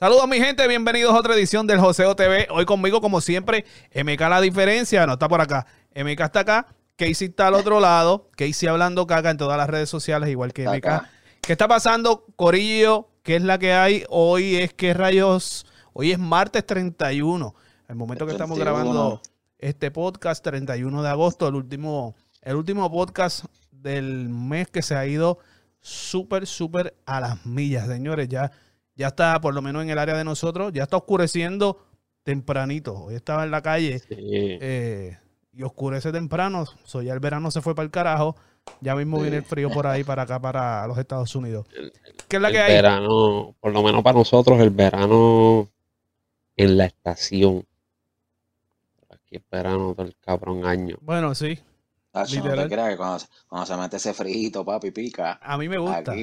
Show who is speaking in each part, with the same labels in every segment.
Speaker 1: Saludos mi gente, bienvenidos a otra edición del Joseo TV. Hoy conmigo, como siempre, MK la diferencia, no está por acá. MK está acá, Casey está al otro lado, Casey hablando caca en todas las redes sociales, igual que MK. ¿Qué está pasando, Corillo? ¿Qué es la que hay? Hoy es que rayos, hoy es martes 31, el momento que estamos grabando este podcast, 31 de agosto, el último, el último podcast del mes que se ha ido súper, súper a las millas, señores. Ya ya está, por lo menos en el área de nosotros, ya está oscureciendo tempranito. Hoy estaba en la calle eh, y oscurece temprano. So, ya el verano se fue para el carajo. Ya mismo viene el frío por ahí para acá, para los Estados Unidos.
Speaker 2: ¿Qué es la que hay? verano, por lo menos para nosotros, el verano en la estación. Aquí es verano del cabrón año.
Speaker 1: Bueno, sí.
Speaker 3: no te creas que cuando, se mete ese frío, papi, pica.
Speaker 1: A mí me gusta.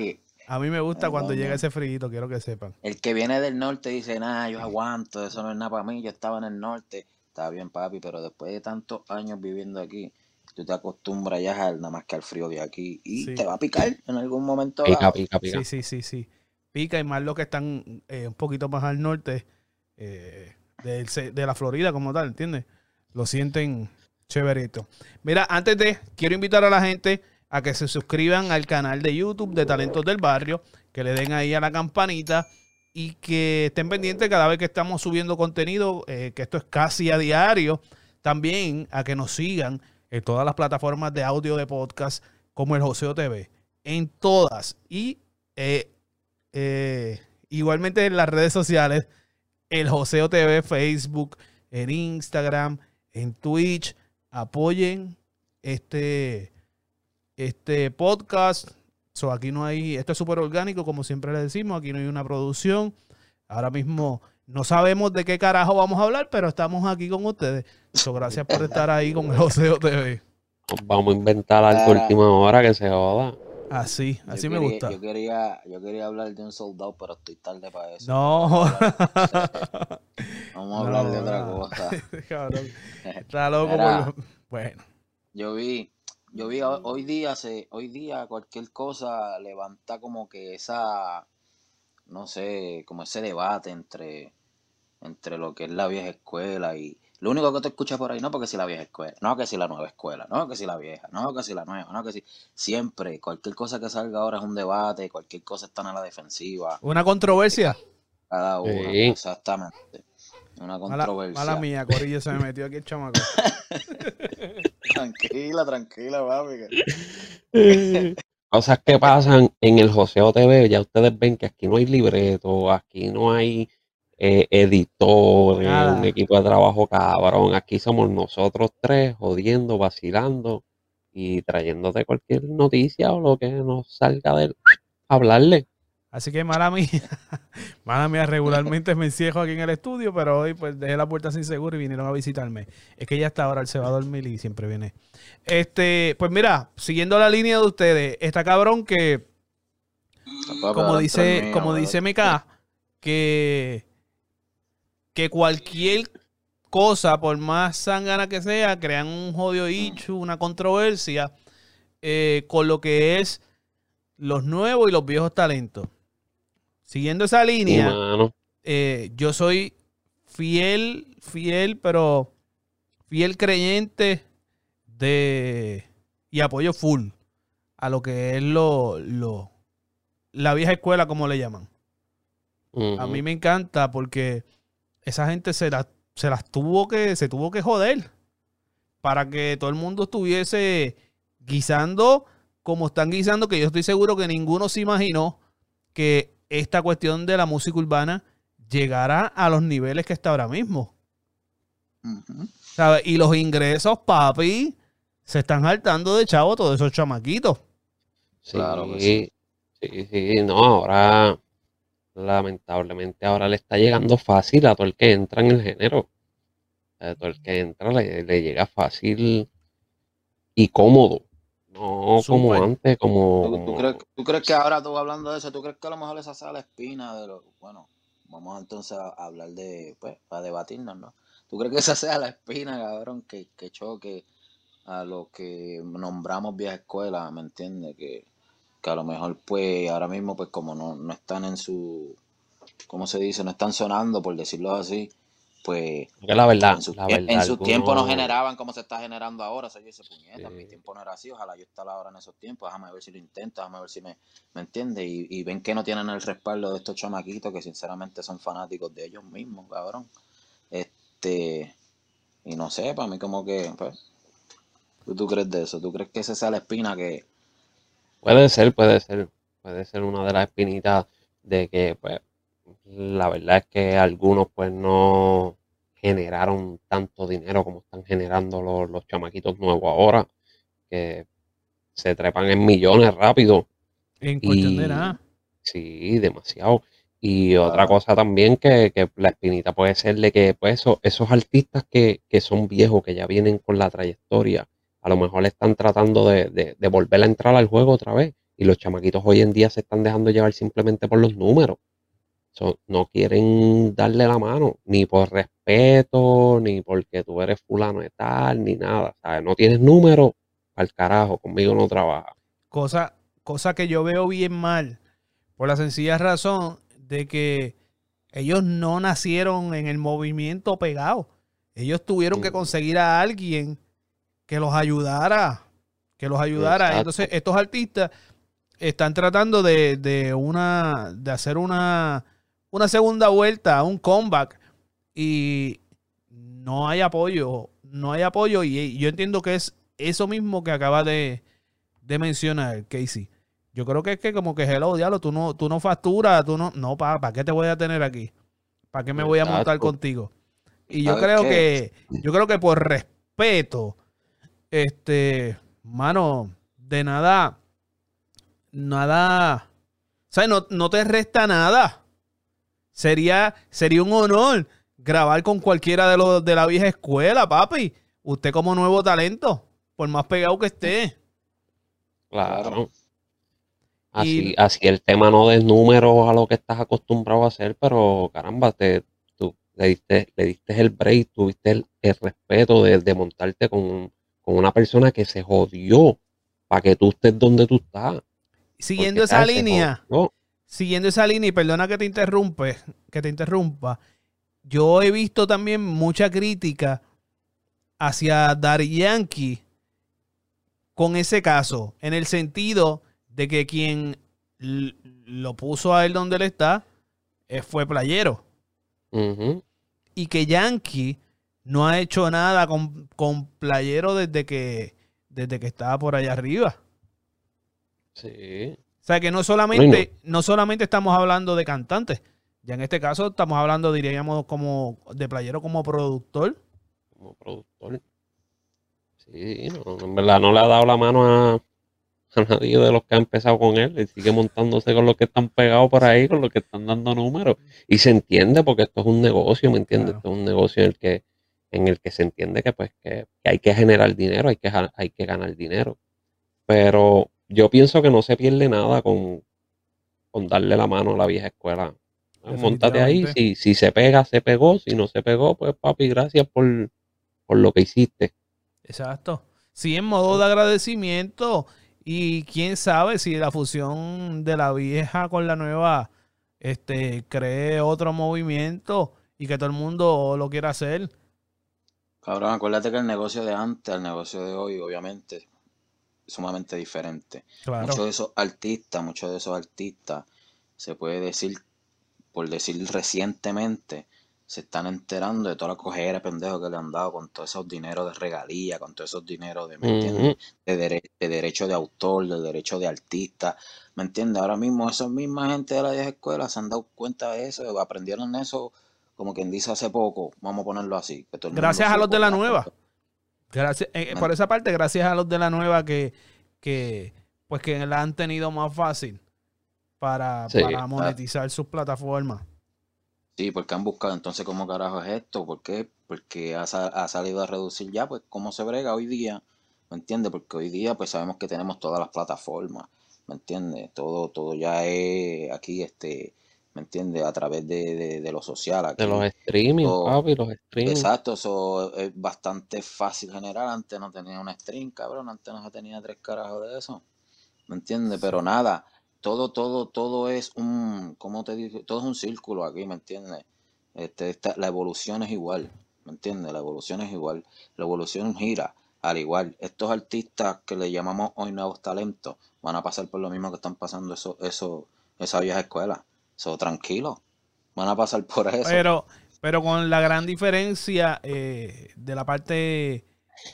Speaker 1: A mí me gusta cuando llega ese frío, quiero que sepan.
Speaker 3: El que viene del norte dice, nah, yo aguanto, eso no es nada para mí, yo estaba en el norte. Está bien, papi, pero después de tantos años viviendo aquí, tú te acostumbras ya nada más que al frío de aquí y te va a picar en algún momento.
Speaker 2: Pica, pica, pica.
Speaker 1: Sí, sí, sí, sí. Pica y más los que están eh, un poquito más al norte eh, de, de la Florida como tal, ¿entiendes? Lo sienten chéverito. Mira, antes de, quiero invitar a la gente a que se suscriban al canal de YouTube de Talentos del Barrio, que le den ahí a la campanita y que estén pendientes cada vez que estamos subiendo contenido, eh, que esto es casi a diario. También a que nos sigan en todas las plataformas de audio de podcast como el Joseo TV. En todas. Y eh, eh, igualmente en las redes sociales, el Joseo TV, Facebook, en Instagram, en Twitch. Apoyen este, este podcast. So, aquí no hay, esto es súper orgánico, como siempre le decimos, aquí no hay una producción. Ahora mismo no sabemos de qué carajo vamos a hablar, pero estamos aquí con ustedes. So, gracias por estar ahí con el Joseo TV.
Speaker 2: Vamos a inventar algo ah. última hora que se joda.
Speaker 1: Así, así me gusta.
Speaker 3: Yo quería, yo quería hablar de un soldado, pero estoy tarde para eso.
Speaker 1: No.
Speaker 3: Vamos a hablar de otra cosa.
Speaker 1: Está loco por... Bueno.
Speaker 3: Yo vi, yo vi hoy día se, hoy día cualquier cosa levanta como que esa no sé, como ese debate entre entre lo que es la vieja escuela y lo único que te escuchas por ahí no porque si la vieja escuela, no que si la nueva escuela, no que si la vieja, no que si la nueva, no que si siempre cualquier cosa que salga ahora es un debate, cualquier cosa está en la defensiva.
Speaker 1: Una controversia.
Speaker 3: Cada uno, exactamente. Una controversia.
Speaker 1: Mala, mía, Corillo se me metió aquí el chamaco.
Speaker 3: tranquila, tranquila, papi.
Speaker 2: Cosas que pasan en el Joseo TV, ya ustedes ven que aquí no hay libreto, aquí no hay eh, editores, un equipo de trabajo cabrón. Aquí somos nosotros tres jodiendo, vacilando y trayéndote cualquier noticia o lo que nos salga de hablarle.
Speaker 1: Así que mala mía, mala mía, regularmente me encierro aquí en el estudio, pero hoy pues dejé la puerta sin seguro y vinieron a visitarme. Es que ya está ahora, él se va a dormir y siempre viene. Este, pues mira, siguiendo la línea de ustedes, está cabrón que, como dice, como dice MK, que, que cualquier cosa, por más sangana que sea, crean un jodido hecho, una controversia eh, con lo que es los nuevos y los viejos talentos. Siguiendo esa línea, eh, yo soy fiel, fiel, pero fiel creyente de y apoyo full a lo que es lo, lo la vieja escuela, como le llaman. A mí me encanta porque esa gente se, se las tuvo que, se tuvo que joder para que todo el mundo estuviese guisando como están guisando, que yo estoy seguro que ninguno se imaginó que esta cuestión de la música urbana llegará a los niveles que está ahora mismo. Y los ingresos, papi, se están saltando de chavo todos esos chamaquitos.
Speaker 2: Sí, claro sí. sí, sí, no, ahora lamentablemente ahora le está llegando fácil a todo el que entra en el género. A todo el que entra le llega fácil y cómodo. No, como antes, como...
Speaker 3: ¿Tú, crees, que ahora tú hablando de eso, tú crees que a lo mejor esa sea la espina de lo... Bueno, vamos entonces a hablar de, pues, para debatirnos, ¿no? ¿Tú crees que esa sea la espina, cabrón, que, que choque a lo que nombramos vieja escuela, ¿me entiendes? Que, que a lo mejor, pues, ahora mismo, pues, como no, no están en su ¿cómo se dice? No están sonando, por decirlo así, pues
Speaker 2: la verdad,
Speaker 3: en su,
Speaker 2: la
Speaker 3: en tiempo no generaban como se está generando ahora. O sea, yo ese puñeta, en mi
Speaker 2: Sí.
Speaker 3: tiempo no era así. Ojalá yo estar ahora en esos tiempos. Déjame ver si lo intento, déjame ver si me, me entiende. Y, y ven que no tienen el respaldo de estos chamaquitos que sinceramente son fanáticos de ellos mismos, cabrón. Este, y no sé, para mí como que, pues, ¿tú, tú crees de eso? ¿Tú crees que esa sea la espina que,
Speaker 2: Puede ser, puede ser, puede ser una de las espinitas de que, pues, la verdad es que algunos, pues, no generaron tanto dinero como están generando los, los chamaquitos nuevos ahora, que se trepan en millones rápido.
Speaker 1: En cuestión
Speaker 2: Y
Speaker 1: de nada.
Speaker 2: sí, demasiado. Y otra cosa también que, que la espinita puede ser de que, pues, eso- esos artistas que, que son viejos, que ya vienen con la trayectoria, a lo mejor están tratando de, de, de volver a entrar al juego otra vez. Y los chamaquitos hoy en día se están dejando llevar simplemente por los números. So, no quieren darle la mano, ni por respeto, ni porque tú eres fulano de tal, ni nada. ¿sabes? No tienes número, al carajo, conmigo no trabaja.
Speaker 1: Cosa, cosa que yo veo bien mal, por la sencilla razón de que ellos no nacieron en el movimiento pegado. Ellos tuvieron que conseguir a alguien que los ayudara, que los ayudara.
Speaker 2: Exacto.
Speaker 1: Entonces, estos artistas están tratando de, de una, de hacer una, una segunda vuelta, un comeback, y no hay apoyo, no hay apoyo, y yo entiendo que es eso mismo que acaba de, de mencionar Casey. Yo creo que es que como que hello, diablo, tú no, tú no facturas, tú no, no, ¿para qué te voy a tener aquí? ¿Para qué me voy a montar contigo? Y yo
Speaker 3: ¿Sabes
Speaker 1: creo
Speaker 3: qué?
Speaker 1: que, yo creo que por respeto, este, mano, de nada, nada, ¿sabes? No, no te resta nada. Sería, sería un honor grabar con cualquiera de los de la vieja escuela, papi. Usted como nuevo talento, por más pegado que esté.
Speaker 2: Claro. Así,
Speaker 1: Y-
Speaker 2: así el tema no des números a lo que estás acostumbrado a hacer, pero caramba, te, tú le diste, le diste el break, tuviste el, el respeto de, de montarte con, con una persona que se jodió para que tú estés donde tú estás.
Speaker 1: Siguiendo
Speaker 2: Porque,
Speaker 1: esa línea,
Speaker 2: jodió.
Speaker 1: Siguiendo esa línea, y perdona que te interrumpe, que te interrumpa, yo he visto también mucha crítica hacia Daddy Yankee con ese caso, en el sentido de que quien lo puso a él donde él está eh, fue Playero. Y que Yankee no ha hecho nada con, con Playero desde que, desde que estaba por allá arriba.
Speaker 2: Sí.
Speaker 1: O sea que no solamente, no solamente estamos hablando de cantantes, ya en este caso estamos hablando, diríamos, como de playero como productor.
Speaker 2: como productor. Sí, no, en verdad no le ha dado la mano a, a nadie de los que ha empezado con él. Él sigue montándose con los que están pegados por ahí, con los que están dando números. Y se entiende porque esto es un negocio, ¿me entiendes?
Speaker 1: Claro.
Speaker 2: Esto es un negocio en el que, en el que se entiende que pues que, que hay que generar dinero, hay que, hay que ganar dinero. Pero yo pienso que no se pierde nada con, con darle la mano a la vieja escuela. Montate ahí, si, si se pega, se pegó, si no se pegó, pues papi, gracias por, por lo que hiciste.
Speaker 1: Exacto. Sí, en modo de agradecimiento. Y quién sabe si la fusión de la vieja con la nueva este, cree otro movimiento y que todo el mundo lo quiera hacer.
Speaker 3: Cabrón, acuérdate que el negocio de antes al negocio de hoy, obviamente, sumamente diferente.
Speaker 1: Claro.
Speaker 3: Muchos de esos artistas, muchos de esos artistas, se puede decir, por decir recientemente, se están enterando de toda la cojera de pendejos que le han dado con todos esos dineros de regalía, con todos esos dineros de, ¿me entiendes? De, dere- de derecho de autor, de derecho de artista, ¿me entiendes? Ahora mismo esa misma gente de la vieja escuela se han dado cuenta de eso, aprendieron eso, como quien dice hace poco, vamos a ponerlo así. que todo el mundo
Speaker 1: Gracias a los de la nueva. Gracias, eh,
Speaker 3: Man.
Speaker 1: por esa parte, gracias a los de la nueva que, que pues que la han tenido más fácil para,
Speaker 2: Sí.
Speaker 1: para monetizar sus plataformas.
Speaker 3: Sí, porque han buscado entonces cómo carajo es esto, ¿por qué? Porque ha, ha salido a reducir ya, pues cómo se brega hoy día, ¿me entiendes? Porque hoy día pues sabemos que tenemos todas las plataformas, ¿me entiendes? Todo, todo ya es aquí, este, ¿me entiendes? A través de, de, de lo social aquí.
Speaker 2: De los streaming,
Speaker 3: todo-
Speaker 2: papi, los streaming.
Speaker 3: Exacto, eso es bastante fácil generar. Antes no tenía un stream, cabrón. Antes no tenía tres carajos de eso. ¿Me entiendes? Pero nada, todo, todo, todo es un, ¿cómo te digo? Todo es un círculo aquí, ¿me entiendes? Este, la evolución es igual, ¿me entiendes? La evolución es igual. La evolución gira al igual. Estos artistas que le llamamos hoy nuevos talentos van a pasar por lo mismo que están pasando eso, eso, esa vieja escuela. Eso, tranquilo. Van a pasar por eso.
Speaker 1: Pero, pero con la gran diferencia eh, de la parte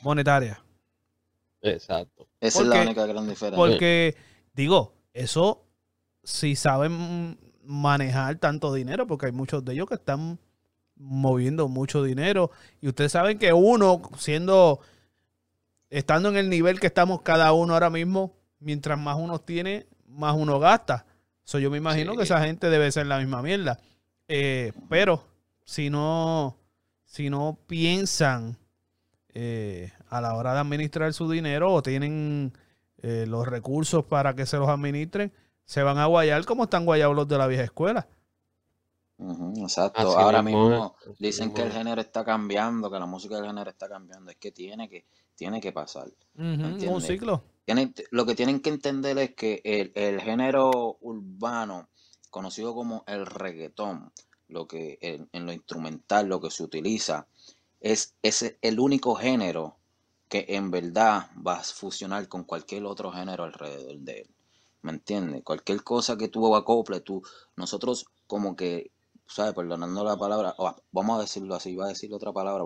Speaker 1: monetaria.
Speaker 2: Exacto.
Speaker 3: Esa es la única gran diferencia.
Speaker 1: Porque, digo, eso, si saben manejar tanto dinero, porque hay muchos de ellos que están moviendo mucho dinero. Y ustedes saben que uno, siendo, estando en el nivel que estamos cada uno ahora mismo, mientras más uno tiene, más uno gasta. So, yo me imagino que esa gente debe ser la misma mierda. Eh, pero si no, si no piensan eh, a la hora de administrar su dinero o tienen eh, los recursos para que se los administren, se van a guayar como están guayados los de la vieja escuela.
Speaker 3: exacto. Ahora mismo dicen que el género está cambiando, que la música del género está cambiando. Es que tiene que, tiene que pasar.
Speaker 1: un ciclo.
Speaker 3: Lo que tienen que entender es que el, género urbano, conocido como el reggaetón, lo que en, lo instrumental, lo que se utiliza, es, es el único género que en verdad va a fusionar con cualquier otro género alrededor de él. ¿Me entiendes? Cualquier cosa que tú acople, tú, nosotros como que, ¿sabes? Perdonando la palabra, vamos a decirlo así, iba a decir otra palabra,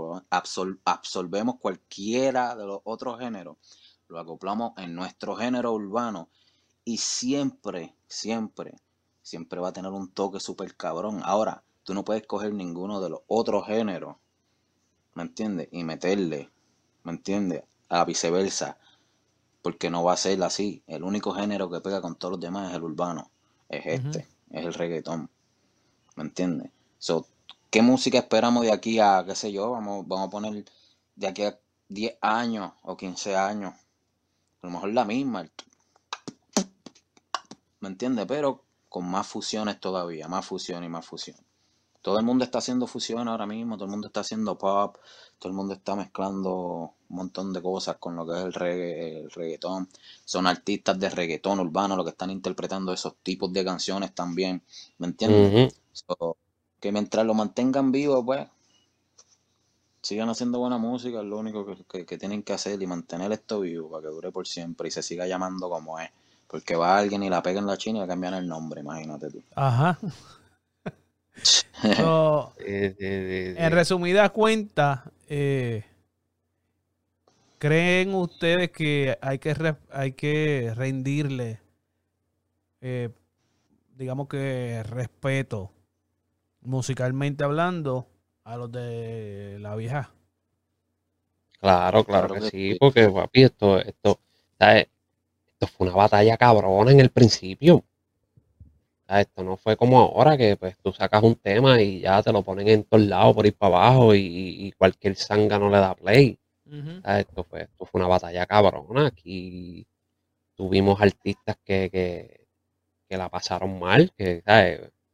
Speaker 3: absorbemos cualquiera de los otros géneros, lo acoplamos en nuestro género urbano y siempre, siempre, siempre va a tener un toque súper cabrón. Ahora, tú no puedes coger ninguno de los otros géneros, ¿me entiendes? Y meterle ¿me entiendes? A viceversa, porque no va a ser así. El único género que pega con todos los demás es el urbano, es este, es el reggaetón, ¿me entiendes? So, ¿Qué música esperamos de aquí a, qué sé yo, vamos, vamos a poner de aquí a 10 años o 15 años? A lo mejor la misma, ¿me entiendes? Pero con más fusiones todavía, más fusión y más fusión. Todo el mundo está haciendo fusión ahora mismo, todo el mundo está haciendo pop, todo el mundo está mezclando un montón de cosas con lo que es el, regga el reggaetón. Son artistas de reggaetón urbano los que están interpretando esos tipos de canciones también, ¿me entiendes? que mientras lo mantengan vivo, pues sigan haciendo buena música, es lo único que, que, tienen que hacer y mantener esto vivo para que dure por siempre y se siga llamando como es. Porque va alguien y la pega en la China y le cambian el nombre, imagínate tú.
Speaker 1: Ajá. en resumida cuenta, eh, ¿creen ustedes que hay que, hay que rendirle, eh, digamos que respeto, musicalmente hablando, a los de la vieja?
Speaker 2: Claro, claro, que, sí, porque papi, esto, esto, esto fue una batalla cabrona en el principio. Esto no fue como ahora que pues tú sacas un tema y ya te lo ponen en todos lados por ir para abajo y, cualquier sanga no le da play. Esto fue, esto fue una batalla cabrona. Aquí tuvimos artistas que, que, la pasaron mal, que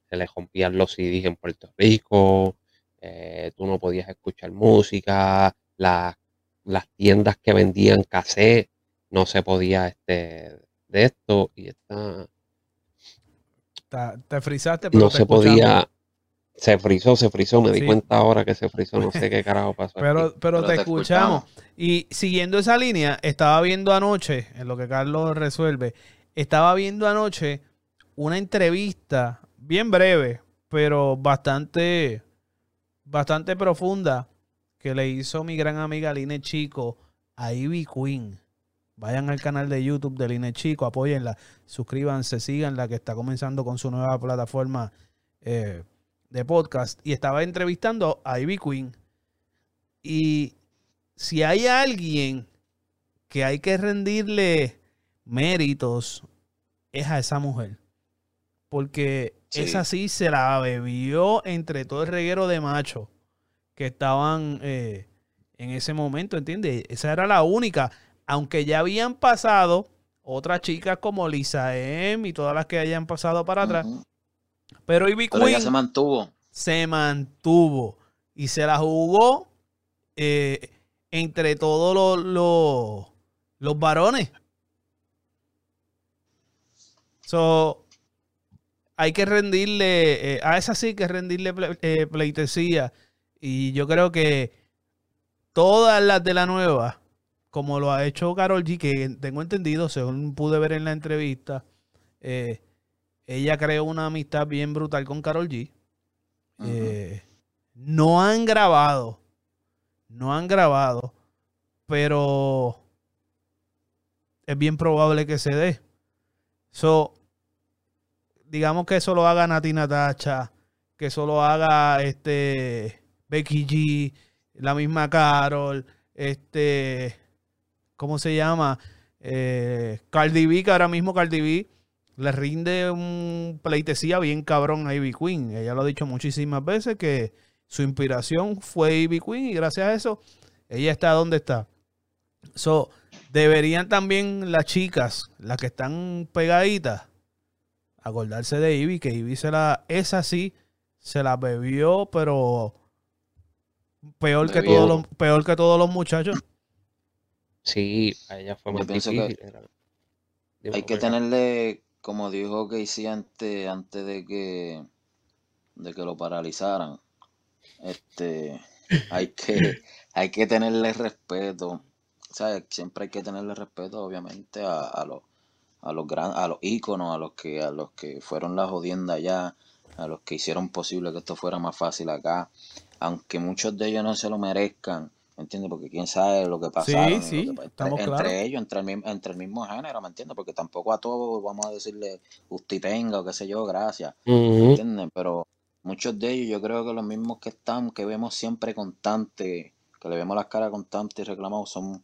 Speaker 2: se les rompían los CDs en Puerto Rico, eh, tú no podías escuchar música, las, las tiendas que vendían cassette no se podía este, de esto y esta
Speaker 1: te frizaste,
Speaker 2: pero No se podía. Se frizó, se frizó. Me di cuenta ahora que se frizó. No sé qué carajo pasó.
Speaker 1: pero, pero, te, escuchamos. Y siguiendo esa línea, estaba viendo anoche, en lo que Carlos resuelve, estaba viendo anoche una entrevista bien breve, pero bastante, bastante profunda, que le hizo mi gran amiga Line Chico a Ivy Queen. Vayan al canal de YouTube de Line Chico, apóyenla, suscríbanse, síganla, que está comenzando con su nueva plataforma eh, de podcast. Y estaba entrevistando a Ivy Queen. Y si hay alguien que hay que rendirle méritos, es a esa mujer. Porque esa sí se la bebió entre todo el reguero de machos que estaban eh, en ese momento, ¿entiendes? Esa era la única aunque ya habían pasado otras chicas como Lisa M y todas las que hayan pasado para atrás. Pero Ivy Queen
Speaker 3: se mantuvo.
Speaker 1: Se mantuvo y se la jugó eh, entre todos los, los, varones. So, hay que rendirle, eh, a esa sí que rendirle eh, pleitesía. Y yo creo que todas las de la nueva, como lo ha hecho Carol G, que tengo entendido, según pude ver en la entrevista, eh, ella creó una amistad bien brutal con Carol G. no han grabado, no han grabado, pero es bien probable que se dé. So, digamos que eso lo haga Nati Natacha, que eso lo haga este Becky G, la misma Carol, este, ¿cómo se llama? Eh, Cardi B, que ahora mismo Cardi B le rinde un pleitesía bien cabrón a Ivy Queen. Ella lo ha dicho muchísimas veces que su inspiración fue Ivy Queen y gracias a eso ella está donde está. So, deberían también las chicas, las que están pegaditas, acordarse de Ivy, que Ivy se la, esa sí, se la bebió, pero peor que todos los, peor que todos los muchachos.
Speaker 2: Sí, a ella fue más difícil.
Speaker 3: hay que tenerle, como dijo Casey antes, antes de que de que lo paralizaran, este hay que hay que tenerle respeto Siempre hay que tenerle respeto, obviamente, a, los a los gran, a los íconos, a los que a los que fueron la jodienda allá, a los que hicieron posible que esto fuera más fácil acá, aunque muchos de ellos no se lo merezcan, ¿me entiendes? Porque quién sabe lo que pasaron.
Speaker 1: Sí, sí,
Speaker 3: entre, ellos, entre el, entre el mismo género, ¿me entiendes? Porque tampoco a todos vamos a decirle tenga o qué sé yo, gracias, ¿me entiendes? Pero muchos de ellos yo creo que los mismos que están, que vemos siempre constantes, que le vemos las caras constantes y reclamamos, son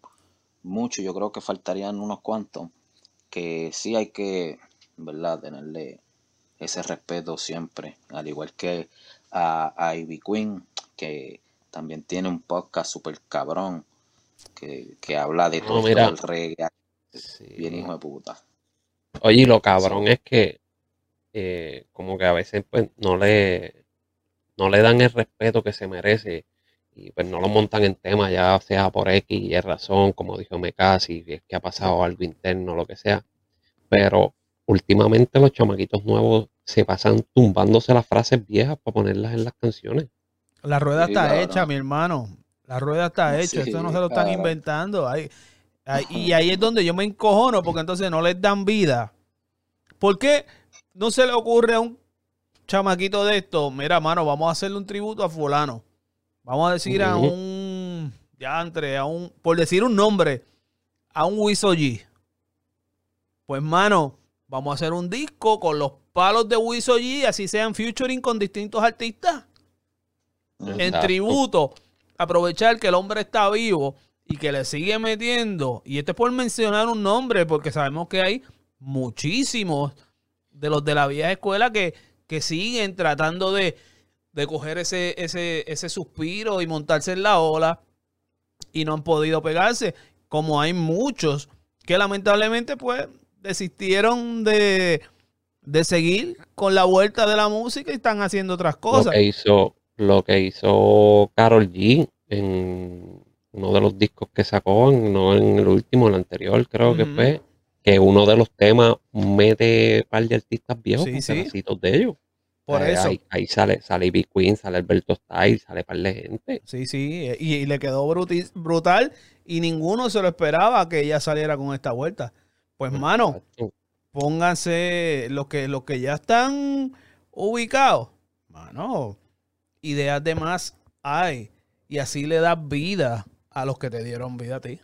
Speaker 3: mucho, yo creo que faltarían unos cuantos, que sí hay que, ¿verdad?, tenerle ese respeto siempre, al igual que a, Ivy Queen, que también tiene un podcast súper cabrón, que, habla de todo el reggae, bien hijo de puta.
Speaker 2: Oye, lo cabrón es que eh, como que a veces pues no le no le dan el respeto que se merece y pues no lo montan en tema, ya sea por X y razón, como dijo Mecasi, si es que ha pasado algo interno, lo que sea. Pero últimamente los chamaquitos nuevos se pasan tumbándose las frases viejas para ponerlas en las canciones.
Speaker 1: La rueda está hecha, mi hermano. La rueda está hecha. Esto no se lo están inventando. y ahí es donde yo me encojono, porque entonces no les dan vida. ¿Por qué no se le ocurre a un chamaquito de esto? Mira, mano, vamos a hacerle un tributo a fulano. Vamos a decir a un, ya entre, a un, por decir un nombre, a un Wiso G. Pues, mano, vamos a hacer un disco con los palos de Wiso G, así sean featuring con distintos artistas. En tributo, aprovechar que el hombre está vivo y que le sigue metiendo. Y este es por mencionar un nombre, porque sabemos que hay muchísimos de los de la vieja escuela que, que siguen tratando de, de coger ese, ese, ese suspiro y montarse en la ola y no han podido pegarse, como hay muchos que lamentablemente pues desistieron de, de seguir con la vuelta de la música y están haciendo otras cosas.
Speaker 2: Lo que hizo, lo que hizo Carol G en uno de los discos que sacó, no en el último, el anterior creo que fue, que uno de los temas mete un par de artistas viejos sí, con de ellos.
Speaker 1: Por eh, eso.
Speaker 2: Ahí, sale, sale Ivy Queen, sale Alberto Style, sale par de gente.
Speaker 1: Sí, sí, y, le quedó brutal y ninguno se lo esperaba que ella saliera con esta vuelta. Pues, mano, pónganse los que, los que ya están ubicados. Mano, ideas de más hay. Y así le das vida a los que te dieron vida a ti.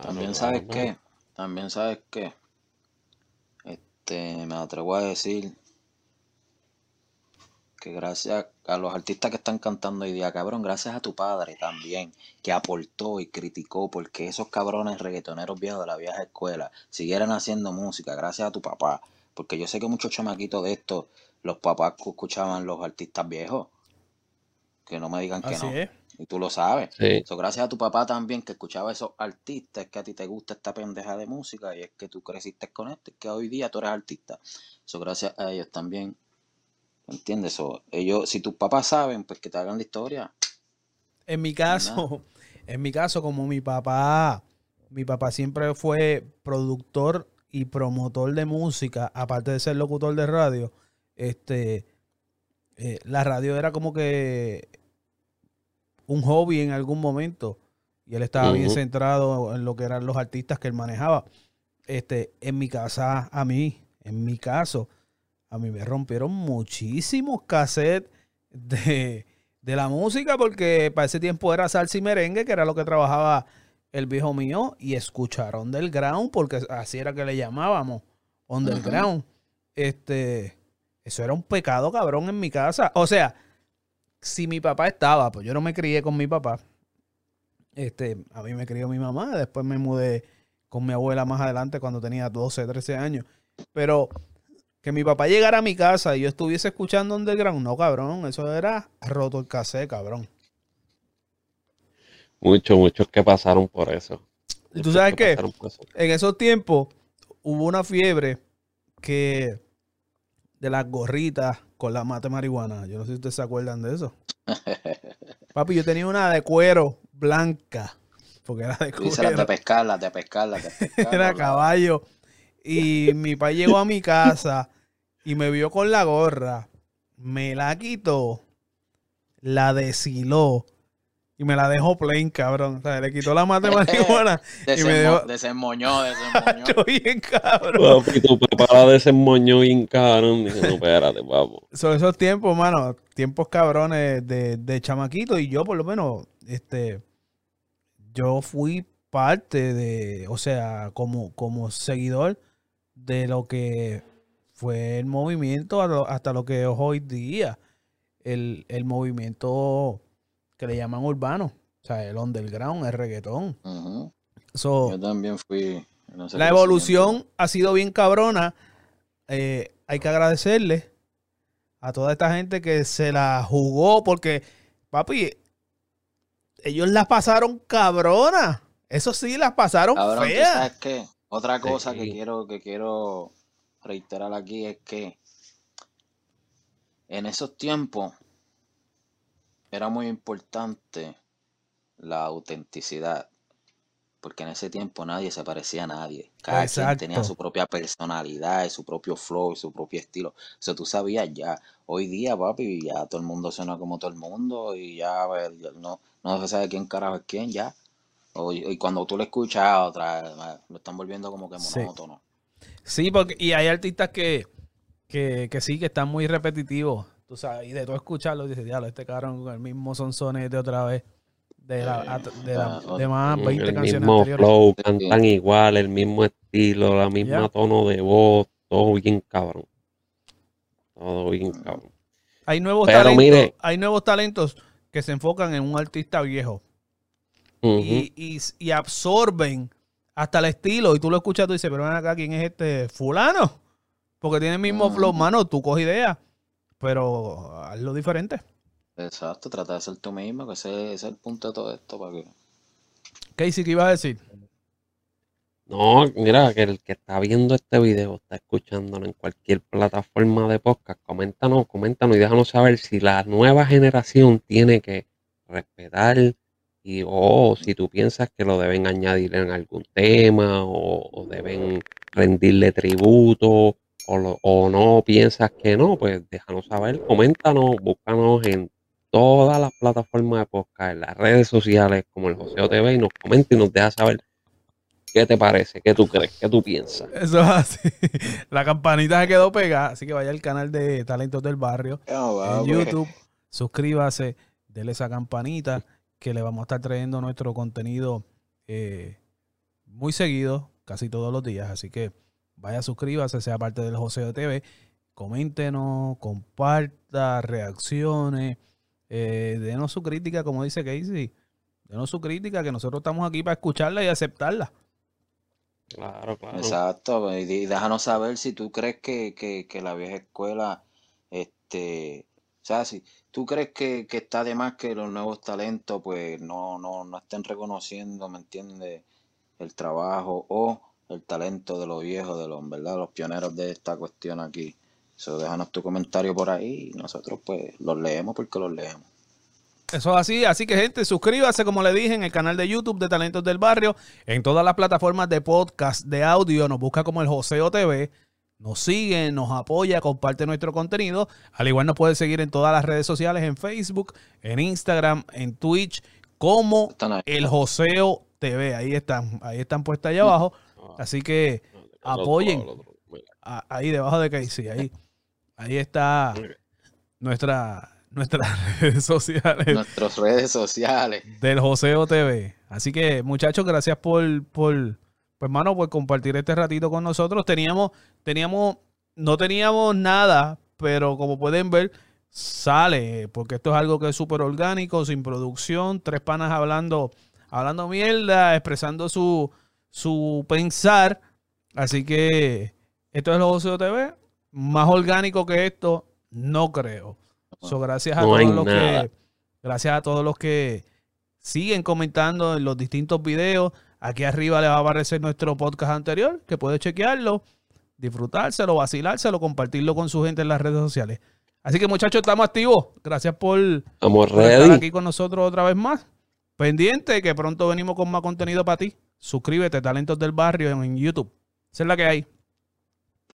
Speaker 3: También sabes qué. También sabes qué. Este, me atrevo a decir que gracias a los artistas que están cantando hoy día, cabrón, gracias a tu padre también, que aportó y criticó porque esos cabrones reggaetoneros viejos de la vieja escuela siguieran haciendo música, gracias a tu papá, porque yo sé que muchos chamaquitos de estos, los papás escuchaban los artistas viejos, que no me digan que no. Y tú lo sabes. gracias a tu papá también que escuchaba esos artistas, que a ti te gusta esta pendeja de música y es que tú creciste con esto, que hoy día tú eres artista. Eso gracias a ellos también ¿Entiendes? O ellos, si tus papás saben, pues que te hagan la historia.
Speaker 1: En mi caso, en mi caso, como mi papá, mi papá siempre fue productor y promotor de música, aparte de ser locutor de radio, este, eh, la radio era como que un hobby en algún momento. Y él estaba bien centrado en lo que eran los artistas que él manejaba. Este, en mi casa, a mí, en mi caso, a mí me rompieron muchísimos cassettes de, de la música, porque para ese tiempo era salsa y merengue, que era lo que trabajaba el viejo mío, y escuchar underground, porque así era que le llamábamos, underground. Este, eso era un pecado cabrón en mi casa. O sea, si mi papá estaba, pues yo no me crié con mi papá. Este, a mí me crió mi mamá, después me mudé con mi abuela más adelante cuando tenía 12, 13 años. Pero que mi papá llegara a mi casa y yo estuviese escuchando underground, no, cabrón, eso era roto el cassette, cabrón.
Speaker 2: Muchos, muchos que pasaron por eso.
Speaker 1: ¿Y tú sabes qué? En esos tiempos hubo una fiebre que de las gorritas con la mate marihuana. Yo no sé si ustedes se acuerdan de eso. Papi, yo tenía una de cuero blanca. Porque era de
Speaker 3: cuero. de pescarla, de pescarla, de pescarla.
Speaker 1: era caballo. Y mi papá llegó a mi casa y me vio con la gorra. Me la quitó, la deshiló y me la dejó plain, cabrón. O sea, le quitó la mate marihuana y me dejó...
Speaker 3: Desemmoñó, desemmoñó.
Speaker 1: bien, cabrón.
Speaker 2: Papi, tu papá la desemmoñó bien, cabrón. Dije, no, espérate, papo.
Speaker 1: Son esos tiempos, mano. Tiempos cabrones de, de chamaquito. Y yo, por lo menos, este... Yo fui parte de... O sea, como, como seguidor de lo que fue el movimiento hasta lo que es hoy día. El, el movimiento que le llaman urbano. O sea, el underground, el reggaetón.
Speaker 3: Yo también fui.
Speaker 1: la evolución ha sido bien cabrona. Eh, hay que agradecerle a toda esta gente que se la jugó porque, papi, ellos las pasaron cabrona. Eso sí, las pasaron feas.
Speaker 3: ¿Sabes qué? Otra cosa que quiero que quiero reiterar aquí es que en esos tiempos era muy importante la autenticidad. Porque en ese tiempo nadie se parecía a nadie. Cada quien tenía su propia personalidad, su propio flow, su propio estilo. Eso tú sabías ya. Hoy día, papi, ya todo el mundo suena como todo el mundo y ya no, no se sabe quién carajo es quién ya. y cuando tú lo escuchas otra lo están volviendo como que monótono.
Speaker 1: Sí, porque, y hay artistas que, que, que sí, que están muy repetitivos Tú sabes, y de todo escucharlo, dices, diablo, este cabrón con el mismo sonsones de otra vez. De, la, de, la, de más 20
Speaker 2: el mismo flow, cantan igual, el mismo estilo, la misma tono de voz, todo bien cabrón. Todo bien cabrón.
Speaker 1: Hay nuevos talentos, hay nuevos talentos que se enfocan en un artista viejo. y, y, y, absorben hasta el estilo. Y tú lo escuchas, tú dices, pero ven acá, ¿quién es este fulano? Porque tiene el mismo flow, mano, tú coges idea pero hazlo diferente.
Speaker 3: Exacto, trata de ser tú mismo, que ese, es el punto de todo esto. Para que...
Speaker 1: Casey, ¿qué ibas a decir?
Speaker 2: No, mira, que el que está viendo este video, está escuchándolo en cualquier plataforma de podcast, coméntanos, coméntanos y déjanos saber si la nueva generación tiene que respetar y o si tú piensas que lo deben añadir en algún tema o, o deben rendirle tributo o, no piensas que no, pues déjanos saber, coméntanos, búscanos en todas las plataformas de podcast, en las redes sociales como el Joseo TV y nos comenta y nos deja saber qué te parece, qué tú crees, qué tú piensas.
Speaker 1: Eso es así. La campanita se quedó pegada, así que vaya al canal de Talentos del Barrio oh, en YouTube, suscríbase, déle esa campanita que le vamos a estar trayendo nuestro contenido eh, muy seguido, casi todos los días, así que vaya, suscríbase, sea parte del José TV, coméntenos, comparta, reacciones, eh, denos su crítica, como dice Casey, denos su crítica, que nosotros estamos aquí para escucharla y aceptarla.
Speaker 3: Claro, claro. Exacto, y déjanos saber si tú crees que, la vieja escuela, este, o sea, si tú crees que, está de más que los nuevos talentos, pues no, no, no estén reconociendo, ¿me entiendes? El trabajo o el talento de los viejos, de los, ¿verdad? los pioneros de esta cuestión aquí. So, déjanos tu comentario por ahí y nosotros pues los leemos porque los leemos.
Speaker 1: Eso es así, así que gente, suscríbase como le dije en el canal de YouTube de Talentos del Barrio, en todas las plataformas de podcast, de audio, nos busca como el Joseo TV, nos sigue, nos apoya, comparte nuestro contenido, al igual nos puede seguir en todas las redes sociales, en Facebook, en Instagram, en Twitch, como el Joseo TV, ahí están, ahí están puestas allá abajo, así que apoyen, ahí debajo de Casey, ahí, ahí está nuestra nuestras redes sociales.
Speaker 3: Nuestras redes sociales.
Speaker 1: Del Joseo TV. Así que, muchachos, gracias por, por, pues, hermano, por compartir este ratito con nosotros. Teníamos, teníamos, no teníamos nada, pero como pueden ver, sale, porque esto es algo que es súper orgánico, sin producción, tres panas hablando, hablando mierda, expresando su, su pensar. Así que esto es el Joseo TV. Más orgánico que esto, no creo gracias a todos los que gracias a todos los que siguen comentando en los distintos videos. Aquí arriba le va a aparecer nuestro podcast anterior, que puede chequearlo, disfrutárselo, vacilárselo, compartirlo con su gente en las redes sociales. Así que muchachos, estamos activos. Gracias por,
Speaker 2: estar
Speaker 1: aquí con nosotros otra vez más. Pendiente que pronto venimos con más contenido para ti. Suscríbete, Talentos del Barrio en YouTube. Esa es la que hay.